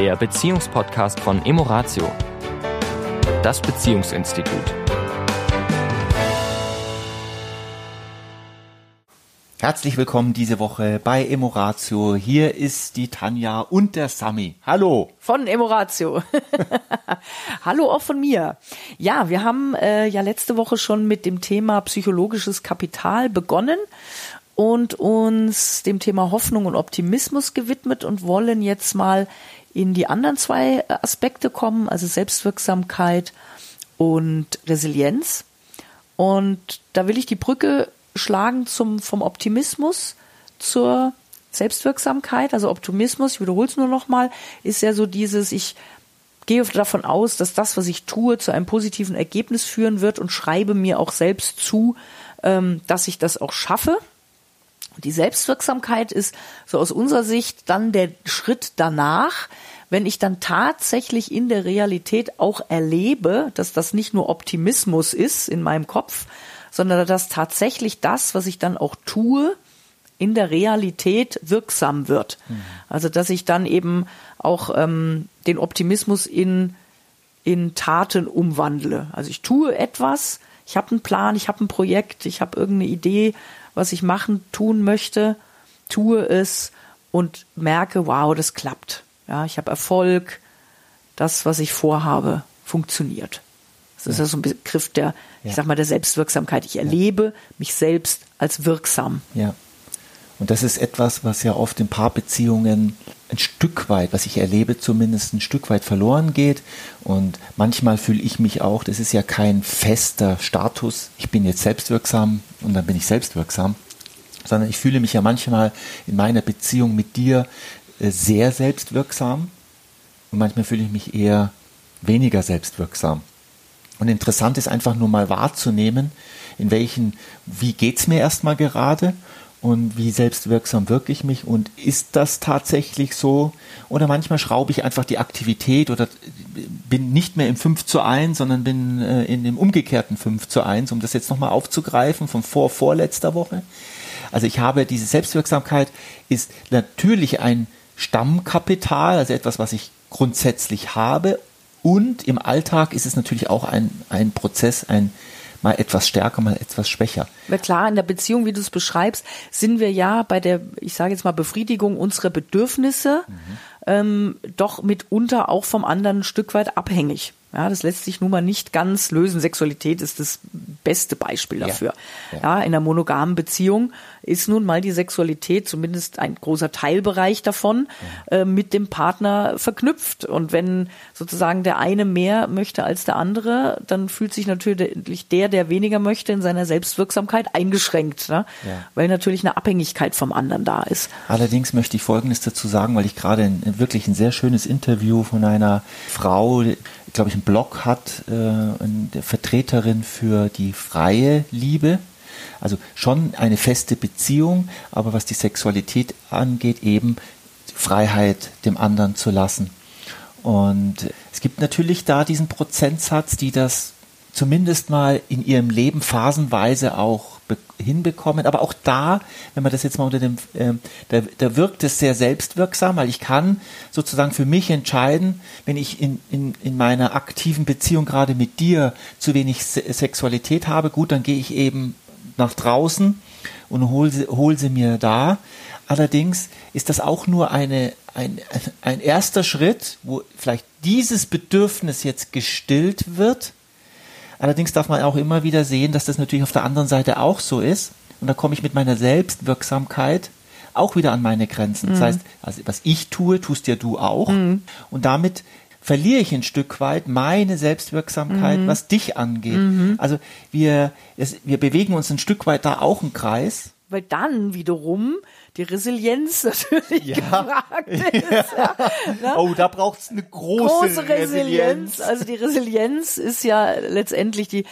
der Beziehungspodcast von Emoratio, das Beziehungsinstitut. Herzlich willkommen diese Woche bei Emoratio. Hier ist die Tanja und der Sami. Hallo. Von Emoratio. Hallo auch von mir. Ja, wir haben äh, ja letzte Woche schon mit dem Thema psychologisches Kapital begonnen und uns dem Thema Hoffnung und Optimismus gewidmet und wollen jetzt mal in die anderen zwei Aspekte kommen, also Selbstwirksamkeit und Resilienz. Und da will ich die Brücke schlagen zum, vom Optimismus zur Selbstwirksamkeit. Also Optimismus, ich wiederhole es nur nochmal, ist ja so dieses, ich gehe davon aus, dass das, was ich tue, zu einem positiven Ergebnis führen wird und schreibe mir auch selbst zu, ähm, dass ich das auch schaffe. Die Selbstwirksamkeit ist so aus unserer Sicht dann der Schritt danach, wenn ich dann tatsächlich in der Realität auch erlebe, dass das nicht nur Optimismus ist in meinem Kopf, sondern dass tatsächlich das, was ich dann auch tue, in der Realität wirksam wird. Mhm. Also dass ich dann eben auch ähm, den Optimismus in, in Taten umwandle. Also ich tue etwas, ich habe einen Plan, ich habe ein Projekt, ich habe irgendeine Idee, was ich machen, tun möchte, tue es und merke, wow, das klappt. Ja, ich habe Erfolg, das, was ich vorhabe, funktioniert. Das ja. ist ja so ein Begriff der, ja. ich sag mal, der Selbstwirksamkeit. Ich erlebe ja. mich selbst als wirksam. Ja. Und das ist etwas, was ja oft in Paarbeziehungen ein Stück weit, was ich erlebe, zumindest ein Stück weit verloren geht. Und manchmal fühle ich mich auch, das ist ja kein fester Status, ich bin jetzt selbstwirksam und dann bin ich selbstwirksam, sondern ich fühle mich ja manchmal in meiner Beziehung mit dir äh, sehr selbstwirksam und manchmal fühle ich mich eher weniger selbstwirksam. Und interessant ist einfach nur mal wahrzunehmen, in welchen, wie geht's mir erstmal gerade und wie selbstwirksam wirke ich mich und ist das tatsächlich so? Oder manchmal schraube ich einfach die Aktivität oder bin nicht mehr im 5 zu 1, sondern bin äh, in dem umgekehrten 5 zu 1, um das jetzt nochmal aufzugreifen von vor, vorletzter Woche. Also ich habe diese Selbstwirksamkeit ist natürlich ein Stammkapital, also etwas, was ich grundsätzlich habe und im Alltag ist es natürlich auch ein, ein Prozess, ein mal etwas stärker, mal etwas schwächer. Na klar, in der Beziehung, wie du es beschreibst, sind wir ja bei der, ich sage jetzt mal, Befriedigung unserer Bedürfnisse mhm. ähm, doch mitunter auch vom anderen ein Stück weit abhängig. Ja, das lässt sich nun mal nicht ganz lösen. Sexualität ist das beste Beispiel dafür. Ja, ja. ja in einer monogamen Beziehung ist nun mal die Sexualität, zumindest ein großer Teilbereich davon, ja. äh, mit dem Partner verknüpft. Und wenn sozusagen der eine mehr möchte als der andere, dann fühlt sich natürlich der, der weniger möchte, in seiner Selbstwirksamkeit eingeschränkt, ne? weil natürlich eine Abhängigkeit vom anderen da ist. Allerdings möchte ich Folgendes dazu sagen, weil ich gerade ein, wirklich ein sehr schönes Interview von einer Frau, glaube ich, einen Blog hat, äh, eine Vertreterin für die freie Liebe, also schon eine feste Beziehung, aber was die Sexualität angeht, eben Freiheit dem anderen zu lassen. Und es gibt natürlich da diesen Prozentsatz, die das zumindest mal in ihrem Leben phasenweise auch hinbekommen. Aber auch da, wenn man das jetzt mal unter dem, äh, da, da wirkt es sehr selbstwirksam, weil ich kann sozusagen für mich entscheiden, wenn ich in, in, in meiner aktiven Beziehung gerade mit dir zu wenig Se Sexualität habe, gut, dann gehe ich eben nach draußen und hole sie, hol sie mir da. Allerdings ist das auch nur eine, ein, ein erster Schritt, wo vielleicht dieses Bedürfnis jetzt gestillt wird. Allerdings darf man auch immer wieder sehen, dass das natürlich auf der anderen Seite auch so ist. Und da komme ich mit meiner Selbstwirksamkeit auch wieder an meine Grenzen. Mhm. Das heißt, also was ich tue, tust ja du auch. Mhm. Und damit verliere ich ein Stück weit meine Selbstwirksamkeit, mhm. was dich angeht. Mhm. Also wir, es, wir bewegen uns ein Stück weit da auch im Kreis. Weil dann wiederum die Resilienz natürlich ja. gefragt ist. Ja. Ne? Oh, da braucht es eine große, große Resilienz. Resilienz. Also die Resilienz ist ja letztendlich die,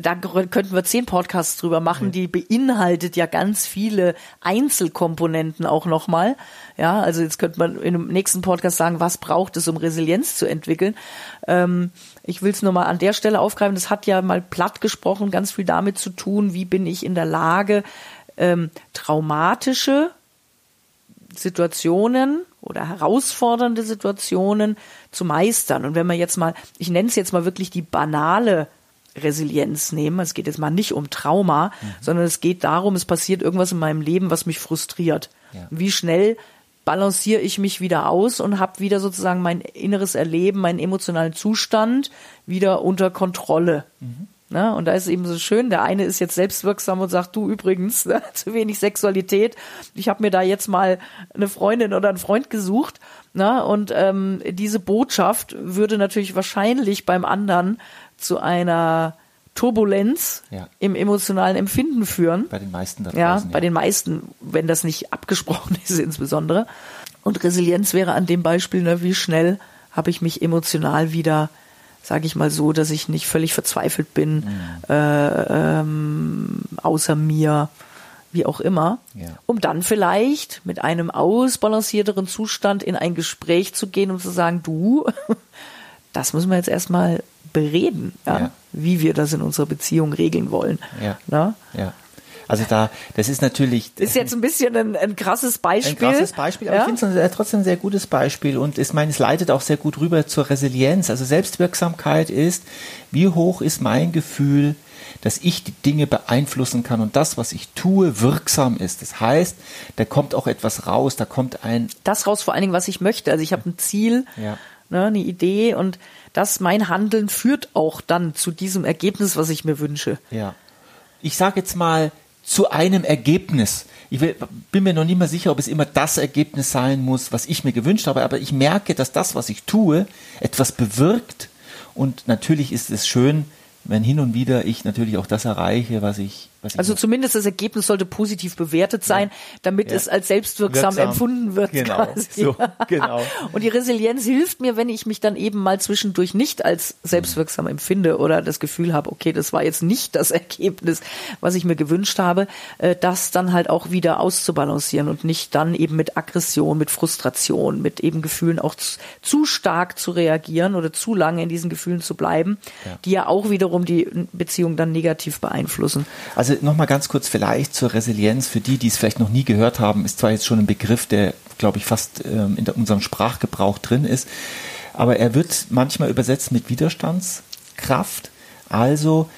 da könnten wir zehn Podcasts drüber machen, die beinhaltet ja ganz viele Einzelkomponenten auch nochmal. Ja, also jetzt könnte man in dem nächsten Podcast sagen, was braucht es, um Resilienz zu entwickeln. Ähm, ich will es nur mal an der Stelle aufgreifen. Das hat ja mal platt gesprochen ganz viel damit zu tun, wie bin ich in der Lage, ähm, traumatische Situationen oder herausfordernde Situationen zu meistern. Und wenn man jetzt mal, ich nenne es jetzt mal wirklich die banale Resilienz nehmen. Es geht jetzt mal nicht um Trauma, mhm. sondern es geht darum, es passiert irgendwas in meinem Leben, was mich frustriert. Ja. Wie schnell balanciere ich mich wieder aus und habe wieder sozusagen mein inneres Erleben, meinen emotionalen Zustand wieder unter Kontrolle. Mhm. Ne? Und da ist eben so schön, der eine ist jetzt selbstwirksam und sagt, du übrigens, ne, zu wenig Sexualität. Ich habe mir da jetzt mal eine Freundin oder einen Freund gesucht. Ne? Und ähm, diese Botschaft würde natürlich wahrscheinlich beim anderen zu einer Turbulenz ja. im emotionalen Empfinden führen. Bei den meisten da draußen, ja, bei den meisten, wenn das nicht abgesprochen ist insbesondere. Und Resilienz wäre an dem Beispiel, ne, wie schnell habe ich mich emotional wieder, sage ich mal so, dass ich nicht völlig verzweifelt bin, mhm. äh, ähm, außer mir, wie auch immer, ja. um dann vielleicht mit einem ausbalancierteren Zustand in ein Gespräch zu gehen und zu sagen, du, das müssen wir jetzt erstmal bereden, ja, ja. wie wir das in unserer Beziehung regeln wollen. Ja. Also da, das ist natürlich. Das ist jetzt ein bisschen ein, ein krasses Beispiel. Ein krasses Beispiel, aber ja? ich finde es trotzdem ein sehr gutes Beispiel und ich meine, es leitet auch sehr gut rüber zur Resilienz. Also Selbstwirksamkeit ist, wie hoch ist mein Gefühl, dass ich die Dinge beeinflussen kann und das, was ich tue, wirksam ist. Das heißt, da kommt auch etwas raus, da kommt ein. Das raus vor allen Dingen, was ich möchte. Also ich habe ein Ziel, ja. ne, eine Idee und dass mein Handeln führt auch dann zu diesem Ergebnis, was ich mir wünsche. Ja. Ich sage jetzt mal zu einem Ergebnis. Ich bin mir noch nicht mal sicher, ob es immer das Ergebnis sein muss, was ich mir gewünscht habe, aber ich merke, dass das, was ich tue, etwas bewirkt. Und natürlich ist es schön, wenn hin und wieder ich natürlich auch das erreiche, was ich. Also zumindest das Ergebnis sollte positiv bewertet sein, ja. damit ja. es als selbstwirksam Wirksam. empfunden wird. Genau. So, genau. Und die Resilienz hilft mir, wenn ich mich dann eben mal zwischendurch nicht als selbstwirksam empfinde oder das Gefühl habe, okay, das war jetzt nicht das Ergebnis, was ich mir gewünscht habe, äh, das dann halt auch wieder auszubalancieren und nicht dann eben mit Aggression, mit Frustration, mit eben Gefühlen auch zu stark zu reagieren oder zu lange in diesen Gefühlen zu bleiben, ja. die ja auch wiederum wiederum die Beziehung dann negativ beeinflussen. Also nochmal ganz kurz vielleicht zur Resilienz. Für die, die es vielleicht noch nie gehört haben, ist zwar jetzt schon ein Begriff, der, glaube ich, fast ähm, in unserem Sprachgebrauch drin ist, aber er wird manchmal übersetzt mit Widerstandskraft. Also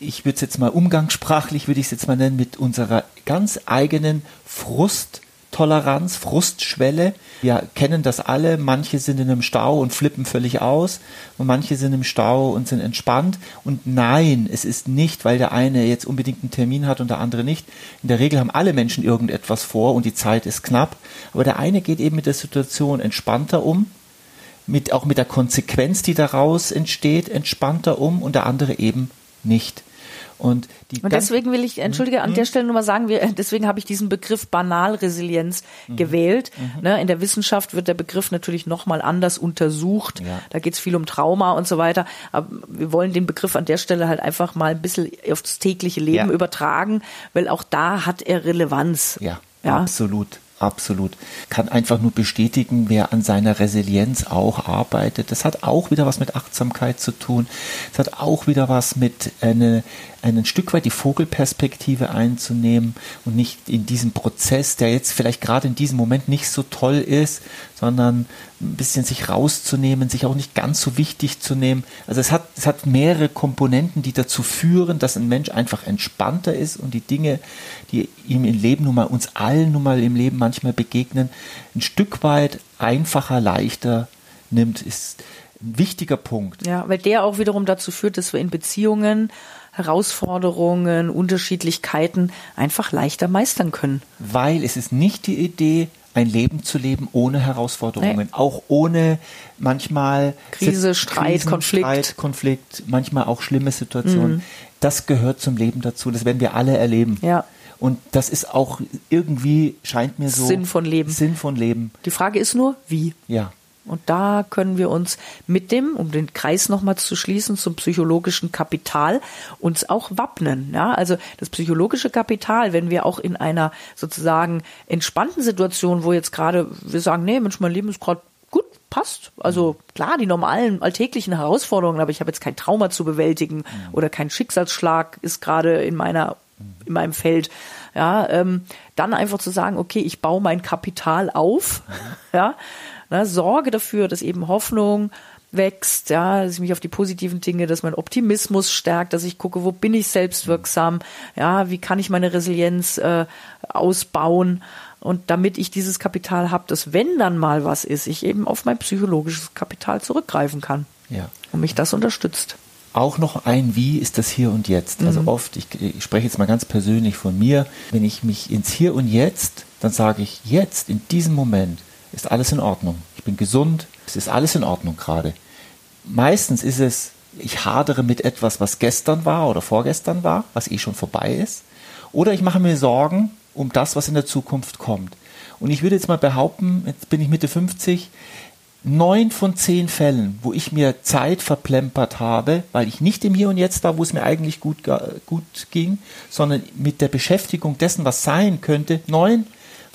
ich würde es jetzt mal umgangssprachlich, würde ich es jetzt mal nennen, mit unserer ganz eigenen Frust- Toleranz, Frustschwelle. Wir kennen das alle. Manche sind in einem Stau und flippen völlig aus und manche sind im Stau und sind entspannt. Und nein, es ist nicht, weil der eine jetzt unbedingt einen Termin hat und der andere nicht. In der Regel haben alle Menschen irgendetwas vor und die Zeit ist knapp. Aber der eine geht eben mit der Situation entspannter um, mit, auch mit der Konsequenz, die daraus entsteht, entspannter um und der andere eben nicht. Und, die und deswegen will ich, entschuldige, an mhm. der Stelle nur mal sagen, wir, deswegen habe ich diesen Begriff Banalresilienz mhm. gewählt. Mhm. Ne, in der Wissenschaft wird der Begriff natürlich nochmal anders untersucht. Ja. Da geht es viel um Trauma und so weiter. Aber wir wollen den Begriff an der Stelle halt einfach mal ein bisschen aufs tägliche Leben ja. übertragen, weil auch da hat er Relevanz. Ja, ja? absolut. Absolut. Kann einfach nur bestätigen, wer an seiner Resilienz auch arbeitet. Das hat auch wieder was mit Achtsamkeit zu tun. Das hat auch wieder was mit eine, ein Stück weit die Vogelperspektive einzunehmen und nicht in diesem Prozess, der jetzt vielleicht gerade in diesem Moment nicht so toll ist, sondern ein bisschen sich rauszunehmen, sich auch nicht ganz so wichtig zu nehmen. Also es hat, es hat mehrere Komponenten, die dazu führen, dass ein Mensch einfach entspannter ist und die Dinge, die ihm im Leben nun mal, uns allen nun mal im Leben manchmal begegnen, ein Stück weit einfacher, leichter nimmt, ist ein wichtiger Punkt. Ja, weil der auch wiederum dazu führt, dass wir in Beziehungen Herausforderungen, Unterschiedlichkeiten einfach leichter meistern können. Weil es ist nicht die Idee, ein Leben zu leben ohne Herausforderungen, nee. auch ohne manchmal Krise, Streit, Krisen, Konflikt. Streit, Konflikt, manchmal auch schlimme Situationen. Mhm. Das gehört zum Leben dazu. Das werden wir alle erleben. Ja. Und das ist auch irgendwie, scheint mir so. Sinn von Leben. Sinn von Leben. Die Frage ist nur, wie? Ja. Und da können wir uns mit dem, um den Kreis nochmal zu schließen, zum psychologischen Kapital uns auch wappnen. Ja, also das psychologische Kapital, wenn wir auch in einer sozusagen entspannten Situation, wo jetzt gerade wir sagen, nee, Mensch, mein Leben ist gerade gut, passt. Also klar, die normalen alltäglichen Herausforderungen, aber ich habe jetzt kein Trauma zu bewältigen oder kein Schicksalsschlag ist gerade in meiner in meinem Feld. Ja, ähm, dann einfach zu sagen, okay, ich baue mein Kapital auf, ja, ne, sorge dafür, dass eben Hoffnung wächst, ja, dass ich mich auf die positiven Dinge, dass mein Optimismus stärkt, dass ich gucke, wo bin ich selbstwirksam, ja, wie kann ich meine Resilienz äh, ausbauen und damit ich dieses Kapital habe, dass wenn dann mal was ist, ich eben auf mein psychologisches Kapital zurückgreifen kann. Ja. Und mich das unterstützt. Auch noch ein Wie ist das Hier und Jetzt. Also Mhm. oft, ich, ich spreche jetzt mal ganz persönlich von mir, wenn ich mich ins Hier und Jetzt, dann sage ich, jetzt, in diesem Moment, ist alles in Ordnung. Ich bin gesund, es ist alles in Ordnung gerade. Meistens ist es, ich hadere mit etwas, was gestern war oder vorgestern war, was eh schon vorbei ist. Oder ich mache mir Sorgen um das, was in der Zukunft kommt. Und ich würde jetzt mal behaupten, jetzt bin ich Mitte 50, neun von zehn Fällen, wo ich mir Zeit verplempert habe, weil ich nicht im Hier und Jetzt war, wo es mir eigentlich gut, gut ging, sondern mit der Beschäftigung dessen, was sein könnte, neun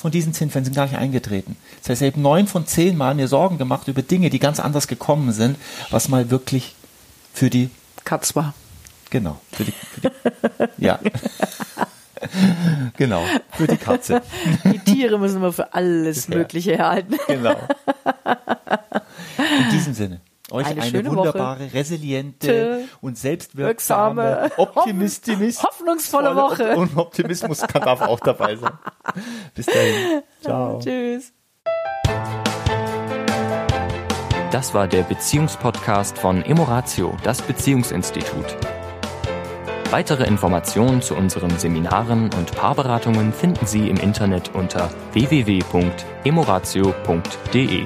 von diesen zehn Fällen sind gar nicht eingetreten. Das heißt, ich habe neun von zehn Mal mir Sorgen gemacht über Dinge, die ganz anders gekommen sind, was mal wirklich für die, Katz war. genau, für die, für die ja. genau, für die Katze. Die Tiere müssen wir für alles. Mögliche herhalten. Genau. In diesem Sinne. Euch Eine eine, schöne wunderbare, resiliente Tö. und selbstwirksame, Wirksame, optimistisch, hoffnungsvolle Woche. Und Optimismus kann darf auch dabei sein. Bis dahin. Ciao. Tschüss. Das war der Beziehungspodcast von Emoratio, das Beziehungsinstitut. Weitere Informationen zu unseren Seminaren und Paarberatungen finden Sie im Internet unter www.emoratio.de.